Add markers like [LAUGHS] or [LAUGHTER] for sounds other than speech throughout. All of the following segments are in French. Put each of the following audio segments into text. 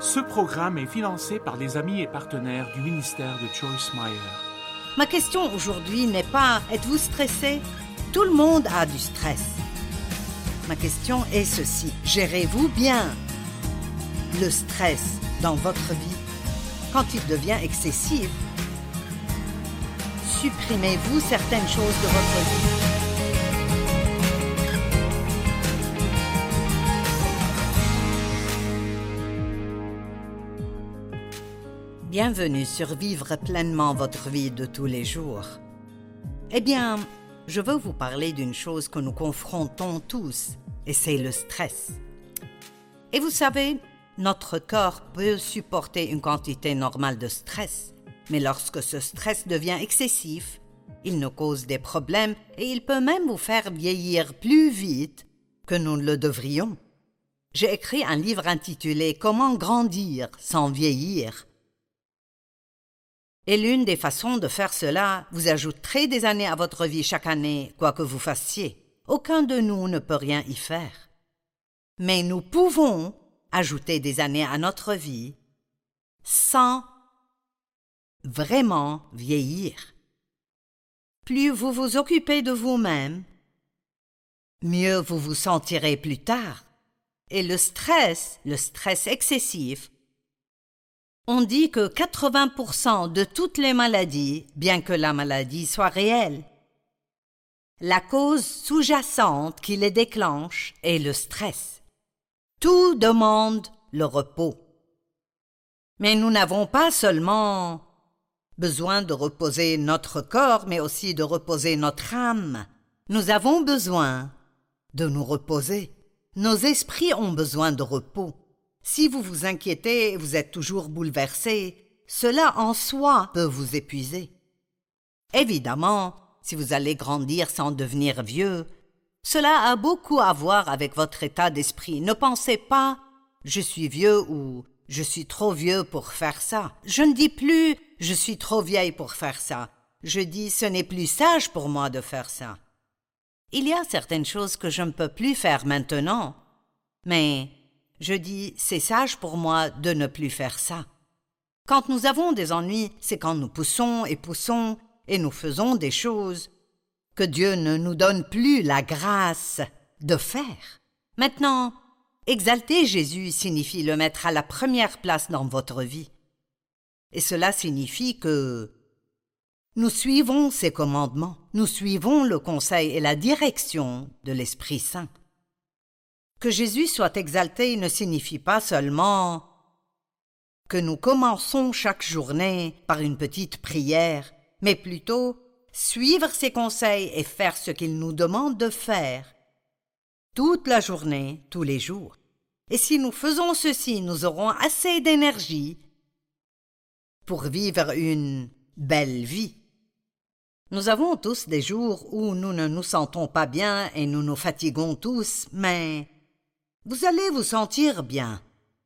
Ce programme est financé par les amis et partenaires du ministère de Joyce Meyer. Ma question aujourd'hui n'est pas êtes-vous stressé? Tout le monde a du stress. Ma question est ceci. Gérez-vous bien le stress dans votre vie quand il devient excessif? Supprimez-vous certaines choses de votre vie? Bienvenue sur Vivre pleinement votre vie de tous les jours. Eh bien, je veux vous parler d'une chose que nous confrontons tous, et c'est le stress. Et vous savez, notre corps peut supporter une quantité normale de stress, mais lorsque ce stress devient excessif, il nous cause des problèmes et il peut même vous faire vieillir plus vite que nous le devrions. J'ai écrit un livre intitulé Comment grandir sans vieillir et l'une des façons de faire cela vous ajouterez des années à votre vie chaque année, quoi que vous fassiez. Aucun de nous ne peut rien y faire. Mais nous pouvons ajouter des années à notre vie sans vraiment vieillir. Plus vous vous occupez de vous-même, mieux vous vous sentirez plus tard. Et le stress, le stress excessif, on dit que 80% de toutes les maladies, bien que la maladie soit réelle, la cause sous-jacente qui les déclenche est le stress. Tout demande le repos. Mais nous n'avons pas seulement besoin de reposer notre corps, mais aussi de reposer notre âme. Nous avons besoin de nous reposer. Nos esprits ont besoin de repos. Si vous vous inquiétez, vous êtes toujours bouleversé, cela en soi peut vous épuiser. Évidemment, si vous allez grandir sans devenir vieux, cela a beaucoup à voir avec votre état d'esprit. Ne pensez pas je suis vieux ou je suis trop vieux pour faire ça. Je ne dis plus je suis trop vieille pour faire ça. Je dis ce n'est plus sage pour moi de faire ça. Il y a certaines choses que je ne peux plus faire maintenant, mais je dis c'est sage pour moi de ne plus faire ça. Quand nous avons des ennuis, c'est quand nous poussons et poussons et nous faisons des choses que Dieu ne nous donne plus la grâce de faire. Maintenant, exalter Jésus signifie le mettre à la première place dans votre vie. Et cela signifie que nous suivons ses commandements, nous suivons le conseil et la direction de l'Esprit Saint. Que Jésus soit exalté ne signifie pas seulement que nous commençons chaque journée par une petite prière, mais plutôt suivre ses conseils et faire ce qu'il nous demande de faire toute la journée, tous les jours. Et si nous faisons ceci, nous aurons assez d'énergie pour vivre une belle vie. Nous avons tous des jours où nous ne nous sentons pas bien et nous nous fatiguons tous, mais vous allez vous sentir bien.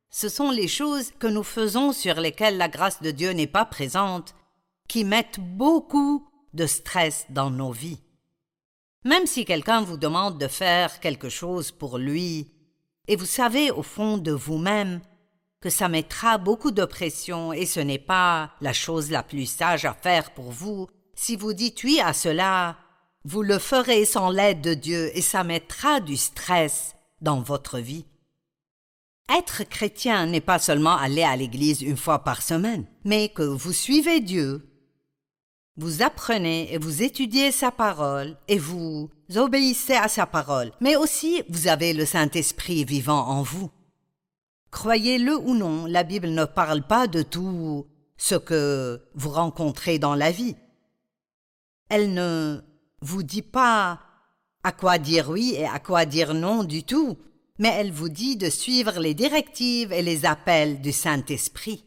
Ce sont les choses que nous faisons sur lesquelles la grâce de Dieu n'est pas présente qui mettent beaucoup de stress dans nos vies. Même si quelqu'un vous demande de faire quelque chose pour lui, et vous savez au fond de vous-même que ça mettra beaucoup de pression et ce n'est pas la chose la plus sage à faire pour vous, si vous dites oui à cela, vous le ferez sans l'aide de Dieu et ça mettra du stress dans votre vie. Être chrétien n'est pas seulement aller à l'église une fois par semaine, mais que vous suivez Dieu, vous apprenez et vous étudiez sa parole et vous obéissez à sa parole, mais aussi vous avez le Saint-Esprit vivant en vous. Croyez-le ou non, la Bible ne parle pas de tout ce que vous rencontrez dans la vie. Elle ne vous dit pas à quoi dire oui et à quoi dire non du tout, mais elle vous dit de suivre les directives et les appels du Saint-Esprit.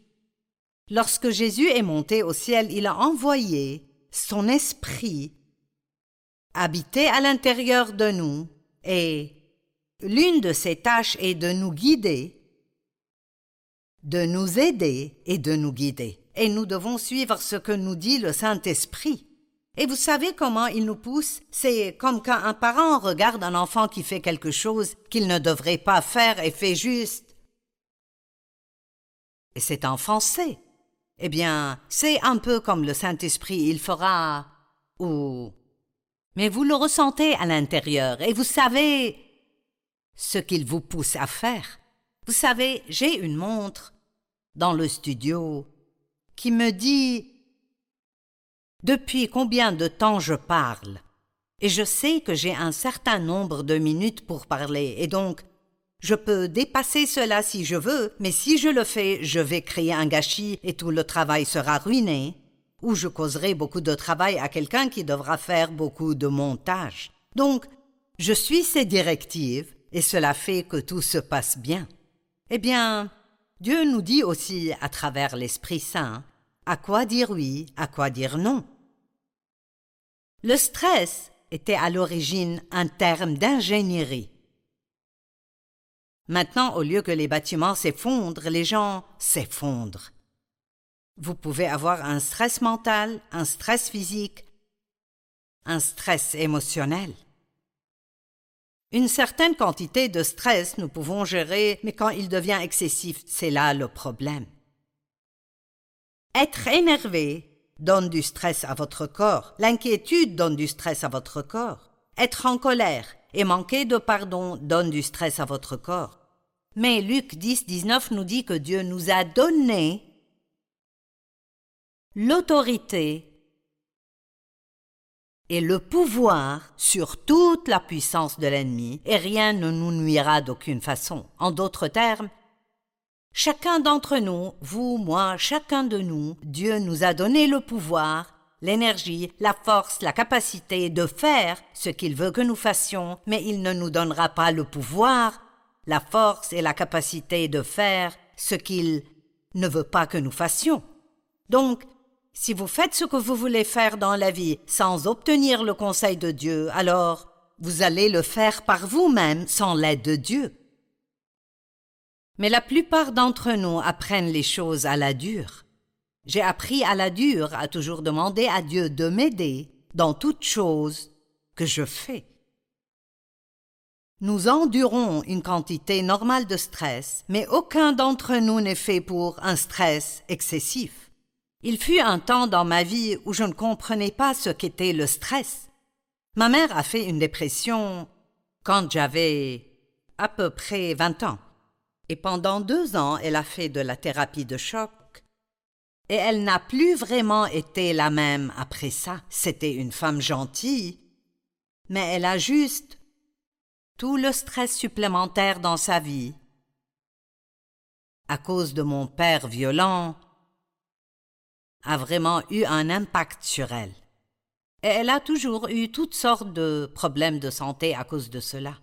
Lorsque Jésus est monté au ciel, il a envoyé son esprit habiter à l'intérieur de nous, et l'une de ses tâches est de nous guider, de nous aider et de nous guider. Et nous devons suivre ce que nous dit le Saint-Esprit. Et vous savez comment il nous pousse? C'est comme quand un parent regarde un enfant qui fait quelque chose qu'il ne devrait pas faire et fait juste Et c'est en français. Eh bien, c'est un peu comme le Saint-Esprit, il fera. ou. Mais vous le ressentez à l'intérieur et vous savez ce qu'il vous pousse à faire. Vous savez, j'ai une montre dans le studio qui me dit depuis combien de temps je parle? Et je sais que j'ai un certain nombre de minutes pour parler, et donc je peux dépasser cela si je veux, mais si je le fais, je vais créer un gâchis et tout le travail sera ruiné, ou je causerai beaucoup de travail à quelqu'un qui devra faire beaucoup de montage. Donc, je suis ces directives, et cela fait que tout se passe bien. Eh bien, Dieu nous dit aussi, à travers l'Esprit Saint, à quoi dire oui, à quoi dire non? Le stress était à l'origine un terme d'ingénierie. Maintenant, au lieu que les bâtiments s'effondrent, les gens s'effondrent. Vous pouvez avoir un stress mental, un stress physique, un stress émotionnel. Une certaine quantité de stress nous pouvons gérer, mais quand il devient excessif, c'est là le problème. Être énervé donne du stress à votre corps, l'inquiétude donne du stress à votre corps, être en colère et manquer de pardon donne du stress à votre corps. Mais Luc 10, 19 nous dit que Dieu nous a donné l'autorité et le pouvoir sur toute la puissance de l'ennemi, et rien ne nous nuira d'aucune façon. En d'autres termes, chacun d'entre nous, vous, moi, chacun de nous, Dieu nous a donné le pouvoir, l'énergie, la force, la capacité de faire ce qu'il veut que nous fassions, mais il ne nous donnera pas le pouvoir la force et la capacité de faire ce qu'il ne veut pas que nous fassions. Donc, si vous faites ce que vous voulez faire dans la vie sans obtenir le conseil de Dieu, alors vous allez le faire par vous-même sans l'aide de Dieu. Mais la plupart d'entre nous apprennent les choses à la dure. J'ai appris à la dure à toujours demander à Dieu de m'aider dans toute chose que je fais. Nous endurons une quantité normale de stress, mais aucun d'entre nous n'est fait pour un stress excessif. Il fut un temps dans ma vie où je ne comprenais pas ce qu'était le stress. Ma mère a fait une dépression quand j'avais à peu près vingt ans. Et pendant deux ans, elle a fait de la thérapie de choc. Et elle n'a plus vraiment été la même après ça. C'était une femme gentille. Mais elle a juste tout le stress supplémentaire dans sa vie, à cause de mon père violent, a vraiment eu un impact sur elle. Et elle a toujours eu toutes sortes de problèmes de santé à cause de cela.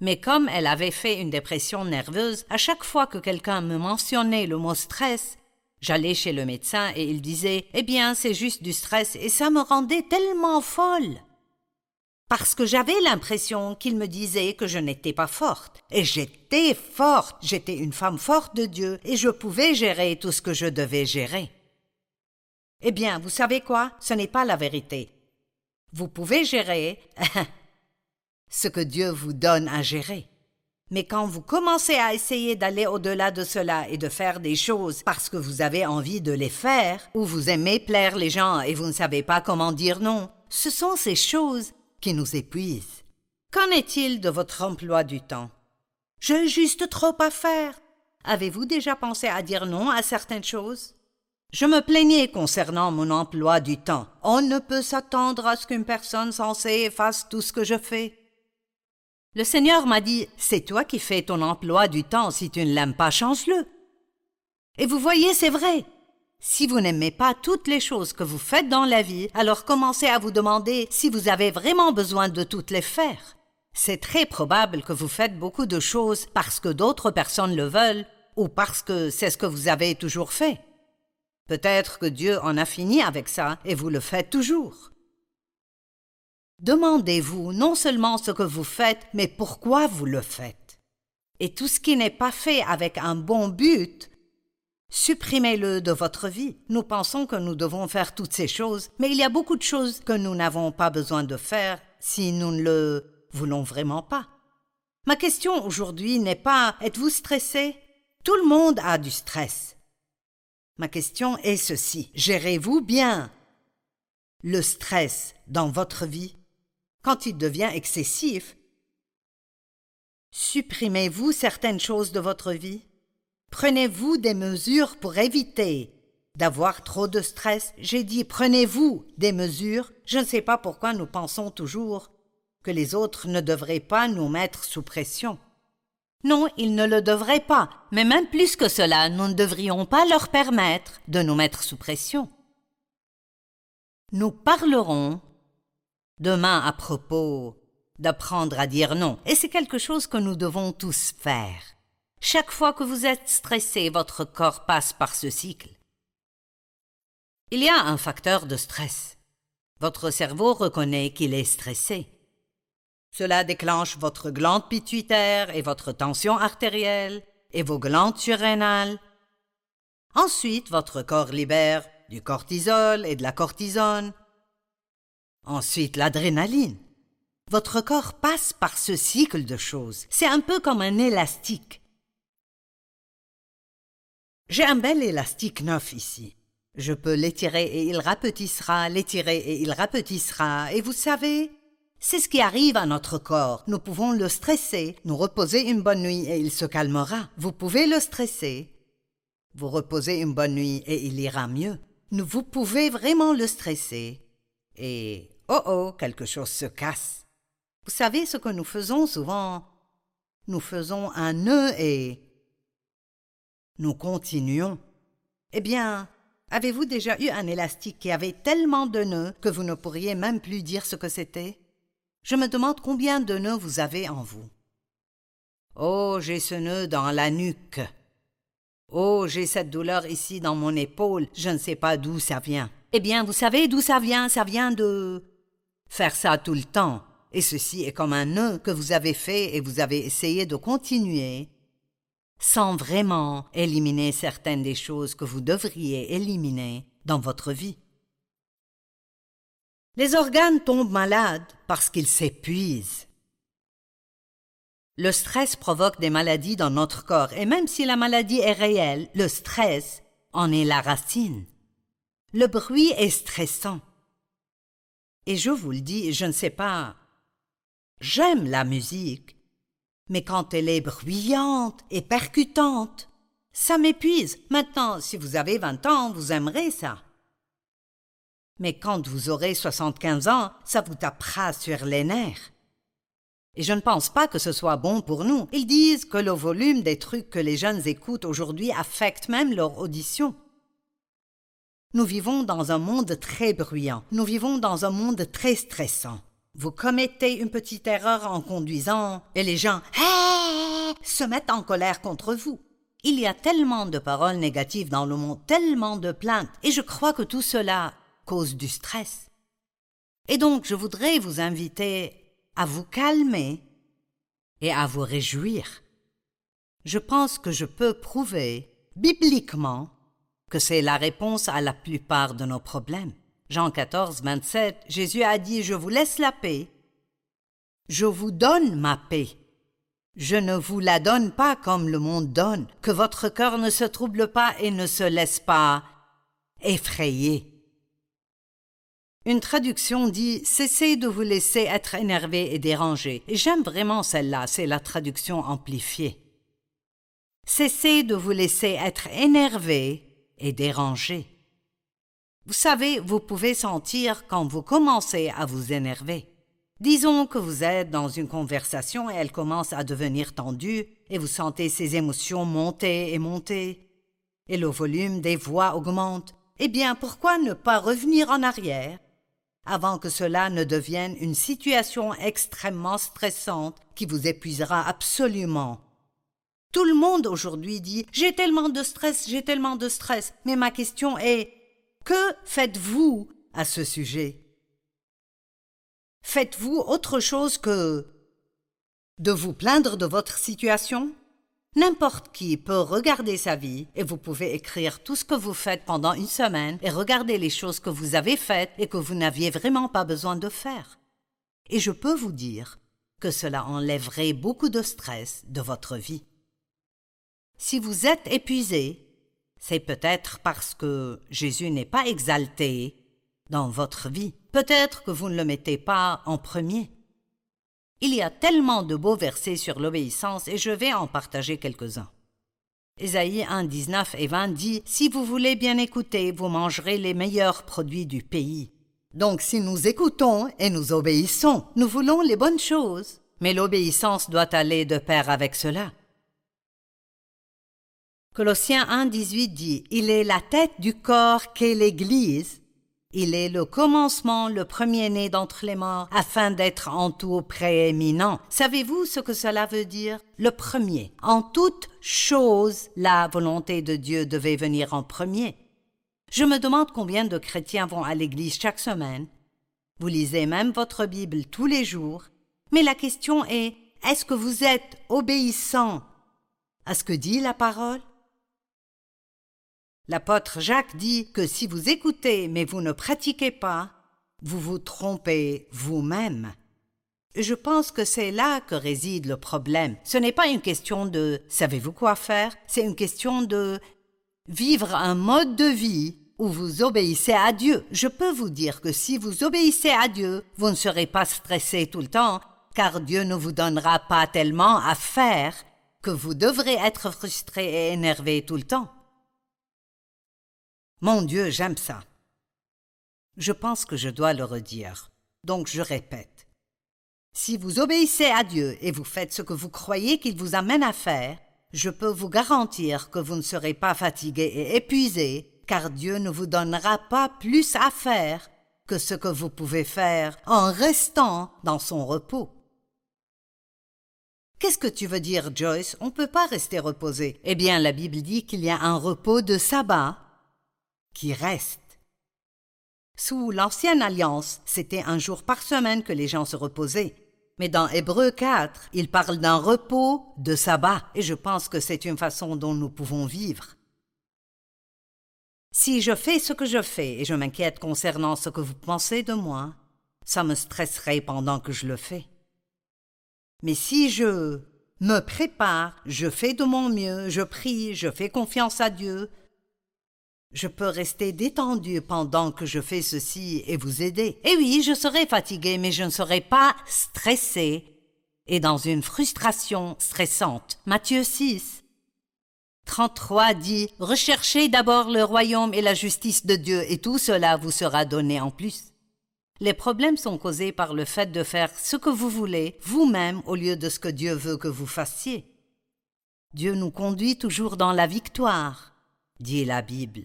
Mais comme elle avait fait une dépression nerveuse, à chaque fois que quelqu'un me mentionnait le mot stress, j'allais chez le médecin et il disait Eh bien, c'est juste du stress, et ça me rendait tellement folle parce que j'avais l'impression qu'il me disait que je n'étais pas forte. Et j'étais forte, j'étais une femme forte de Dieu, et je pouvais gérer tout ce que je devais gérer. Eh bien, vous savez quoi? Ce n'est pas la vérité. Vous pouvez gérer [LAUGHS] ce que Dieu vous donne à gérer. Mais quand vous commencez à essayer d'aller au-delà de cela et de faire des choses parce que vous avez envie de les faire, ou vous aimez plaire les gens et vous ne savez pas comment dire non, ce sont ces choses qui nous épuise. Qu'en est-il de votre emploi du temps? J'ai juste trop à faire. Avez-vous déjà pensé à dire non à certaines choses? Je me plaignais concernant mon emploi du temps. On ne peut s'attendre à ce qu'une personne censée fasse tout ce que je fais. Le Seigneur m'a dit C'est toi qui fais ton emploi du temps. Si tu ne l'aimes pas, change-le. Et vous voyez, c'est vrai. Si vous n'aimez pas toutes les choses que vous faites dans la vie, alors commencez à vous demander si vous avez vraiment besoin de toutes les faire. C'est très probable que vous faites beaucoup de choses parce que d'autres personnes le veulent ou parce que c'est ce que vous avez toujours fait. Peut-être que Dieu en a fini avec ça et vous le faites toujours. Demandez-vous non seulement ce que vous faites, mais pourquoi vous le faites. Et tout ce qui n'est pas fait avec un bon but Supprimez-le de votre vie. Nous pensons que nous devons faire toutes ces choses, mais il y a beaucoup de choses que nous n'avons pas besoin de faire si nous ne le voulons vraiment pas. Ma question aujourd'hui n'est pas êtes-vous stressé? Tout le monde a du stress. Ma question est ceci. Gérez-vous bien le stress dans votre vie? Quand il devient excessif Supprimez-vous certaines choses de votre vie? Prenez-vous des mesures pour éviter d'avoir trop de stress? J'ai dit prenez-vous des mesures. Je ne sais pas pourquoi nous pensons toujours que les autres ne devraient pas nous mettre sous pression. Non, ils ne le devraient pas, mais même plus que cela, nous ne devrions pas leur permettre de nous mettre sous pression. Nous parlerons demain à propos d'apprendre à dire non, et c'est quelque chose que nous devons tous faire. Chaque fois que vous êtes stressé, votre corps passe par ce cycle. Il y a un facteur de stress. Votre cerveau reconnaît qu'il est stressé. Cela déclenche votre glande pituitaire et votre tension artérielle et vos glandes surrénales. Ensuite, votre corps libère du cortisol et de la cortisone. Ensuite, l'adrénaline. Votre corps passe par ce cycle de choses. C'est un peu comme un élastique. J'ai un bel élastique neuf ici. Je peux l'étirer et il rapetissera, l'étirer et il rapetissera, et vous savez, c'est ce qui arrive à notre corps. Nous pouvons le stresser, nous reposer une bonne nuit et il se calmera. Vous pouvez le stresser, vous reposez une bonne nuit et il ira mieux. Vous pouvez vraiment le stresser. Et oh oh, quelque chose se casse. Vous savez ce que nous faisons souvent? Nous faisons un nœud et nous continuons. Eh bien, avez-vous déjà eu un élastique qui avait tellement de nœuds que vous ne pourriez même plus dire ce que c'était? Je me demande combien de nœuds vous avez en vous. Oh, j'ai ce nœud dans la nuque. Oh, j'ai cette douleur ici dans mon épaule, je ne sais pas d'où ça vient. Eh bien, vous savez d'où ça vient? Ça vient de faire ça tout le temps. Et ceci est comme un nœud que vous avez fait et vous avez essayé de continuer sans vraiment éliminer certaines des choses que vous devriez éliminer dans votre vie. Les organes tombent malades parce qu'ils s'épuisent. Le stress provoque des maladies dans notre corps, et même si la maladie est réelle, le stress en est la racine. Le bruit est stressant. Et je vous le dis, je ne sais pas. J'aime la musique, mais quand elle est bruyante et percutante, ça m'épuise. Maintenant, si vous avez vingt ans, vous aimerez ça. Mais quand vous aurez soixante-quinze ans, ça vous tapera sur les nerfs. Et je ne pense pas que ce soit bon pour nous. Ils disent que le volume des trucs que les jeunes écoutent aujourd'hui affecte même leur audition. Nous vivons dans un monde très bruyant. Nous vivons dans un monde très stressant. Vous commettez une petite erreur en conduisant et les gens se mettent en colère contre vous. Il y a tellement de paroles négatives dans le monde, tellement de plaintes, et je crois que tout cela cause du stress. Et donc je voudrais vous inviter à vous calmer et à vous réjouir. Je pense que je peux prouver, bibliquement, que c'est la réponse à la plupart de nos problèmes. Jean 14, 27, Jésus a dit Je vous laisse la paix. Je vous donne ma paix. Je ne vous la donne pas comme le monde donne, que votre cœur ne se trouble pas et ne se laisse pas effrayer. Une traduction dit Cessez de vous laisser être énervé et dérangé. Et j'aime vraiment celle-là, c'est la traduction amplifiée. Cessez de vous laisser être énervé et dérangé. Vous savez, vous pouvez sentir quand vous commencez à vous énerver. Disons que vous êtes dans une conversation et elle commence à devenir tendue et vous sentez ces émotions monter et monter et le volume des voix augmente. Eh bien, pourquoi ne pas revenir en arrière avant que cela ne devienne une situation extrêmement stressante qui vous épuisera absolument? Tout le monde aujourd'hui dit J'ai tellement de stress, j'ai tellement de stress. Mais ma question est Que faites-vous à ce sujet? Faites-vous autre chose que de vous plaindre de votre situation? N'importe qui peut regarder sa vie et vous pouvez écrire tout ce que vous faites pendant une semaine et regarder les choses que vous avez faites et que vous n'aviez vraiment pas besoin de faire. Et je peux vous dire que cela enlèverait beaucoup de stress de votre vie. Si vous êtes épuisé, C'est peut-être parce que Jésus n'est pas exalté dans votre vie. Peut-être que vous ne le mettez pas en premier. Il y a tellement de beaux versets sur l'obéissance et je vais en partager quelques-uns. Ésaïe 1, 19 et 20 dit Si vous voulez bien écouter, vous mangerez les meilleurs produits du pays. Donc si nous écoutons et nous obéissons, nous voulons les bonnes choses. Mais l'obéissance doit aller de pair avec cela. Colossiens 1, 18 dit Il est la tête du corps qu'est l'Église. Il est le commencement, le premier-né d'entre les morts, afin d'être en tout prééminent. Savez-vous ce que cela veut dire? Le premier. En toute chose, la volonté de Dieu devait venir en premier. Je me demande combien de chrétiens vont à l'église chaque semaine. Vous lisez même votre Bible tous les jours. Mais la question est, est-ce que vous êtes obéissant? À ce que dit la parole? L'apôtre Jacques dit que si vous écoutez mais vous ne pratiquez pas, vous vous trompez vous-même. Je pense que c'est là que réside le problème. Ce n'est pas une question de savez-vous quoi faire, c'est une question de vivre un mode de vie où vous obéissez à Dieu. Je peux vous dire que si vous obéissez à Dieu, vous ne serez pas stressé tout le temps, car Dieu ne vous donnera pas tellement à faire que vous devrez être frustré et énervé tout le temps. Mon Dieu, j'aime ça. Je pense que je dois le redire. Donc je répète. Si vous obéissez à Dieu et vous faites ce que vous croyez qu'il vous amène à faire, je peux vous garantir que vous ne serez pas fatigué et épuisé, car Dieu ne vous donnera pas plus à faire que ce que vous pouvez faire en restant dans son repos. Qu'est-ce que tu veux dire, Joyce? On ne peut pas rester reposé. Eh bien, la Bible dit qu'il y a un repos de sabbat qui reste. Sous l'ancienne alliance, c'était un jour par semaine que les gens se reposaient. Mais dans Hébreu 4, il parle d'un repos de sabbat, et je pense que c'est une façon dont nous pouvons vivre. Si je fais ce que je fais et je m'inquiète concernant ce que vous pensez de moi, ça me stresserait pendant que je le fais. Mais si je me prépare, je fais de mon mieux, je prie, je fais confiance à Dieu, je peux rester détendu pendant que je fais ceci et vous aider. Et oui, je serai fatigué, mais je ne serai pas stressé et dans une frustration stressante. Matthieu 6. 33 dit Recherchez d'abord le royaume et la justice de Dieu, et tout cela vous sera donné en plus. Les problèmes sont causés par le fait de faire ce que vous voulez vous-même au lieu de ce que Dieu veut que vous fassiez. Dieu nous conduit toujours dans la victoire, dit la Bible.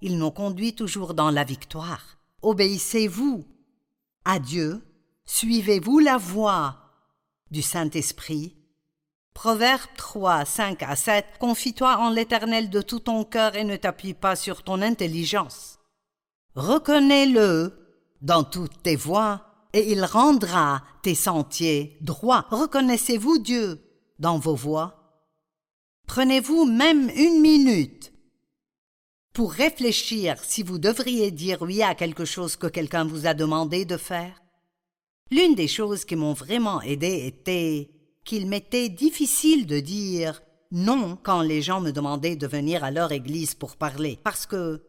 Il nous conduit toujours dans la victoire. Obéissez-vous à Dieu, suivez-vous la voie du Saint-Esprit. Proverbe 3, 5 à 7 Confie-toi en l'Éternel de tout ton cœur et ne t'appuie pas sur ton intelligence. Reconnais-le dans toutes tes voies et il rendra tes sentiers droits. Reconnaissez-vous Dieu dans vos voies? Prenez-vous même une minute pour réfléchir si vous devriez dire oui à quelque chose que quelqu'un vous a demandé de faire L'une des choses qui m'ont vraiment aidé était qu'il m'était difficile de dire non quand les gens me demandaient de venir à leur église pour parler, parce que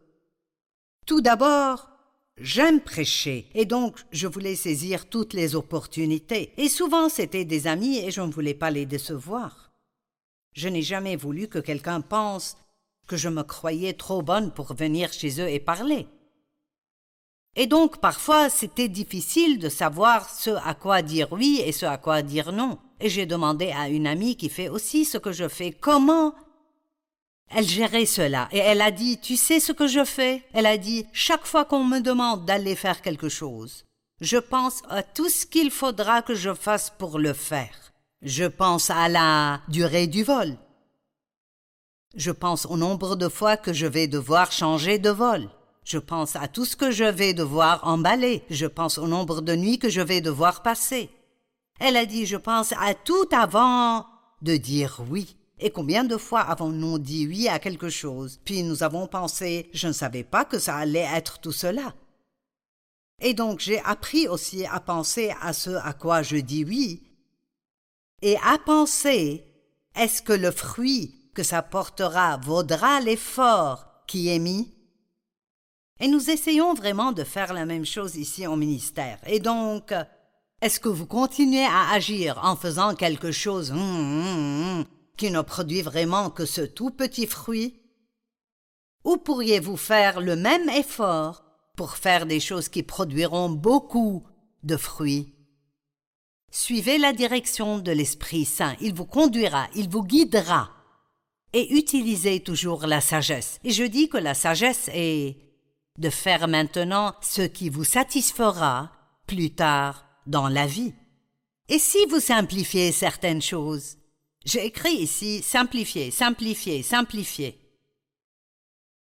tout d'abord, j'aime prêcher, et donc je voulais saisir toutes les opportunités, et souvent c'étaient des amis et je ne voulais pas les décevoir. Je n'ai jamais voulu que quelqu'un pense que je me croyais trop bonne pour venir chez eux et parler. Et donc parfois c'était difficile de savoir ce à quoi dire oui et ce à quoi dire non. Et j'ai demandé à une amie qui fait aussi ce que je fais comment elle gérait cela et elle a dit Tu sais ce que je fais? Elle a dit Chaque fois qu'on me demande d'aller faire quelque chose, je pense à tout ce qu'il faudra que je fasse pour le faire. Je pense à la durée du vol, je pense au nombre de fois que je vais devoir changer de vol. Je pense à tout ce que je vais devoir emballer. Je pense au nombre de nuits que je vais devoir passer. Elle a dit je pense à tout avant de dire oui. Et combien de fois avons-nous dit oui à quelque chose, puis nous avons pensé je ne savais pas que ça allait être tout cela. Et donc j'ai appris aussi à penser à ce à quoi je dis oui, et à penser est-ce que le fruit que ça portera vaudra l'effort qui est mis? Et nous essayons vraiment de faire la même chose ici au ministère. Et donc, est-ce que vous continuez à agir en faisant quelque chose hum, hum, hum, qui ne produit vraiment que ce tout petit fruit? Ou pourriez-vous faire le même effort pour faire des choses qui produiront beaucoup de fruits? Suivez la direction de l'Esprit Saint, il vous conduira, il vous guidera. Et utilisez toujours la sagesse. Et je dis que la sagesse est de faire maintenant ce qui vous satisfera plus tard dans la vie. Et si vous simplifiez certaines choses J'ai écrit ici simplifier, simplifier, simplifier.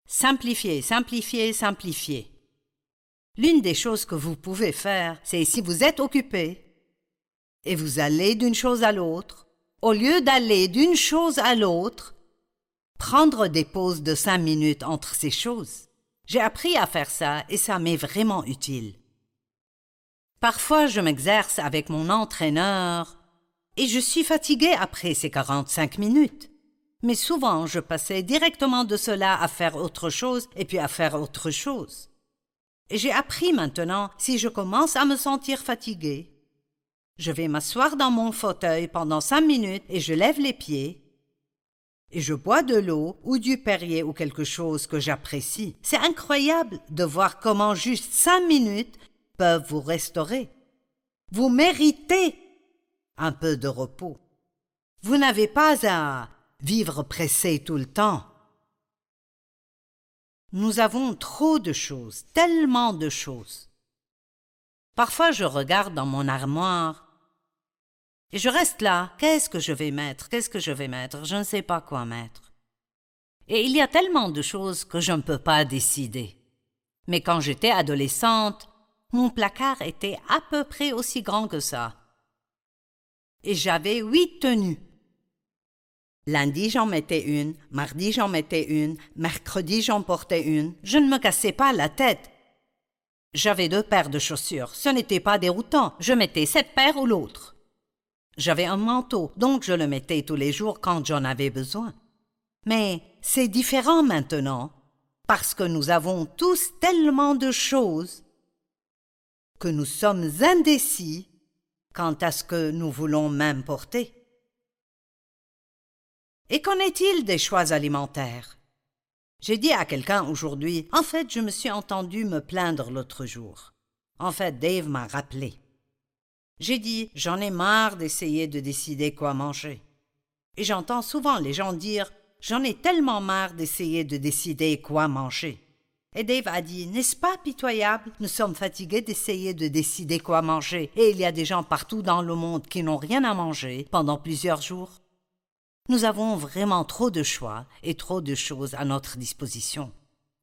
Simplifier, simplifier, simplifier. L'une des choses que vous pouvez faire, c'est si vous êtes occupé et vous allez d'une chose à l'autre, au lieu d'aller d'une chose à l'autre, prendre des pauses de cinq minutes entre ces choses. J'ai appris à faire ça et ça m'est vraiment utile. Parfois je m'exerce avec mon entraîneur et je suis fatigué après ces quarante-cinq minutes. Mais souvent je passais directement de cela à faire autre chose et puis à faire autre chose. J'ai appris maintenant, si je commence à me sentir fatigué, je vais m'asseoir dans mon fauteuil pendant cinq minutes et je lève les pieds. Et je bois de l'eau ou du Perrier ou quelque chose que j'apprécie. C'est incroyable de voir comment juste cinq minutes peuvent vous restaurer. Vous méritez un peu de repos. Vous n'avez pas à vivre pressé tout le temps. Nous avons trop de choses, tellement de choses. Parfois je regarde dans mon armoire et je reste là. Qu'est-ce que je vais mettre? Qu'est-ce que je vais mettre? Je ne sais pas quoi mettre. Et il y a tellement de choses que je ne peux pas décider. Mais quand j'étais adolescente, mon placard était à peu près aussi grand que ça. Et j'avais huit tenues. Lundi j'en mettais une, mardi j'en mettais une, mercredi j'en portais une. Je ne me cassais pas la tête. J'avais deux paires de chaussures. Ce n'était pas déroutant. Je mettais cette paire ou l'autre. J'avais un manteau, donc je le mettais tous les jours quand j'en avais besoin. Mais c'est différent maintenant, parce que nous avons tous tellement de choses que nous sommes indécis quant à ce que nous voulons même porter. Et qu'en est-il des choix alimentaires? J'ai dit à quelqu'un aujourd'hui En fait, je me suis entendu me plaindre l'autre jour. En fait, Dave m'a rappelé. J'ai dit J'en ai marre d'essayer de décider quoi manger. Et j'entends souvent les gens dire J'en ai tellement marre d'essayer de décider quoi manger. Et Dave a dit N'est-ce pas pitoyable? Nous sommes fatigués d'essayer de décider quoi manger, et il y a des gens partout dans le monde qui n'ont rien à manger pendant plusieurs jours. Nous avons vraiment trop de choix et trop de choses à notre disposition.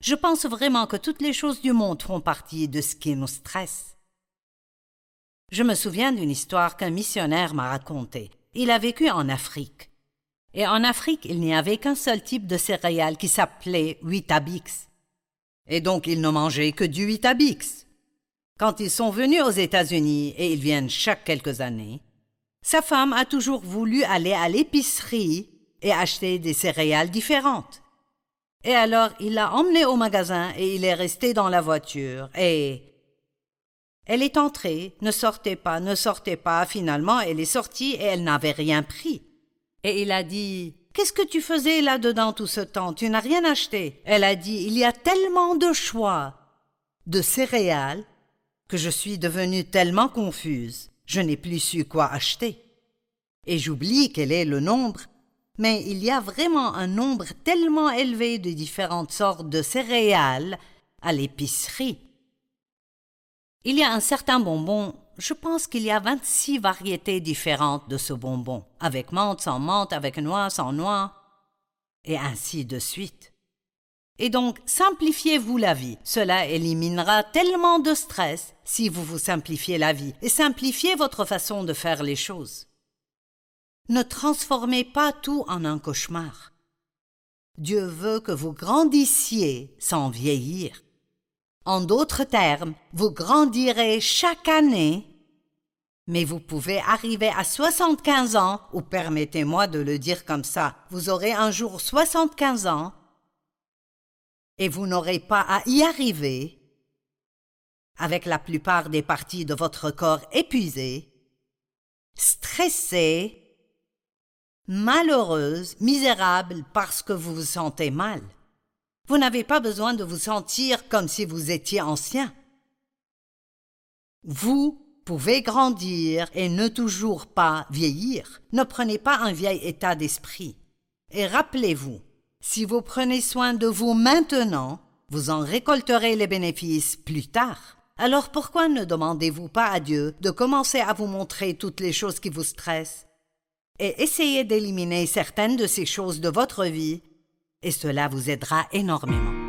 Je pense vraiment que toutes les choses du monde font partie de ce qui nous stresse. Je me souviens d'une histoire qu'un missionnaire m'a racontée. Il a vécu en Afrique. Et en Afrique, il n'y avait qu'un seul type de céréales qui s'appelait Weetabix. Et donc ils ne mangeaient que du Weetabix. Quand ils sont venus aux États-Unis, et ils viennent chaque quelques années, sa femme a toujours voulu aller à l'épicerie et acheter des céréales différentes. Et alors il l'a emmenée au magasin et il est resté dans la voiture et elle est entrée, ne sortait pas, ne sortait pas, finalement elle est sortie et elle n'avait rien pris. Et il a dit Qu'est-ce que tu faisais là-dedans tout ce temps? Tu n'as rien acheté. Elle a dit Il y a tellement de choix de céréales que je suis devenue tellement confuse je n'ai plus su quoi acheter. Et j'oublie quel est le nombre, mais il y a vraiment un nombre tellement élevé de différentes sortes de céréales à l'épicerie. Il y a un certain bonbon, je pense qu'il y a vingt-six variétés différentes de ce bonbon, avec menthe, sans menthe, avec noix, sans noix, et ainsi de suite. Et donc, simplifiez-vous la vie. Cela éliminera tellement de stress si vous vous simplifiez la vie et simplifiez votre façon de faire les choses. Ne transformez pas tout en un cauchemar. Dieu veut que vous grandissiez sans vieillir. En d'autres termes, vous grandirez chaque année, Mais vous pouvez arriver à 75 ans, ou permettez-moi de le dire comme ça, vous aurez un jour 75 ans, et vous n'aurez pas à y arriver, avec la plupart des parties de votre corps épuisées, stressée, malheureuse, misérable parce que vous vous sentez mal. Vous n'avez pas besoin de vous sentir comme si vous étiez ancien. Vous pouvez grandir et ne toujours pas vieillir. Ne prenez pas un vieil état d'esprit. Et rappelez-vous, si vous prenez soin de vous maintenant, vous en récolterez les bénéfices plus tard. Alors pourquoi ne demandez-vous pas à Dieu de commencer à vous montrer toutes les choses qui vous stressent et essayez d'éliminer certaines de ces choses de votre vie, et cela vous aidera énormément.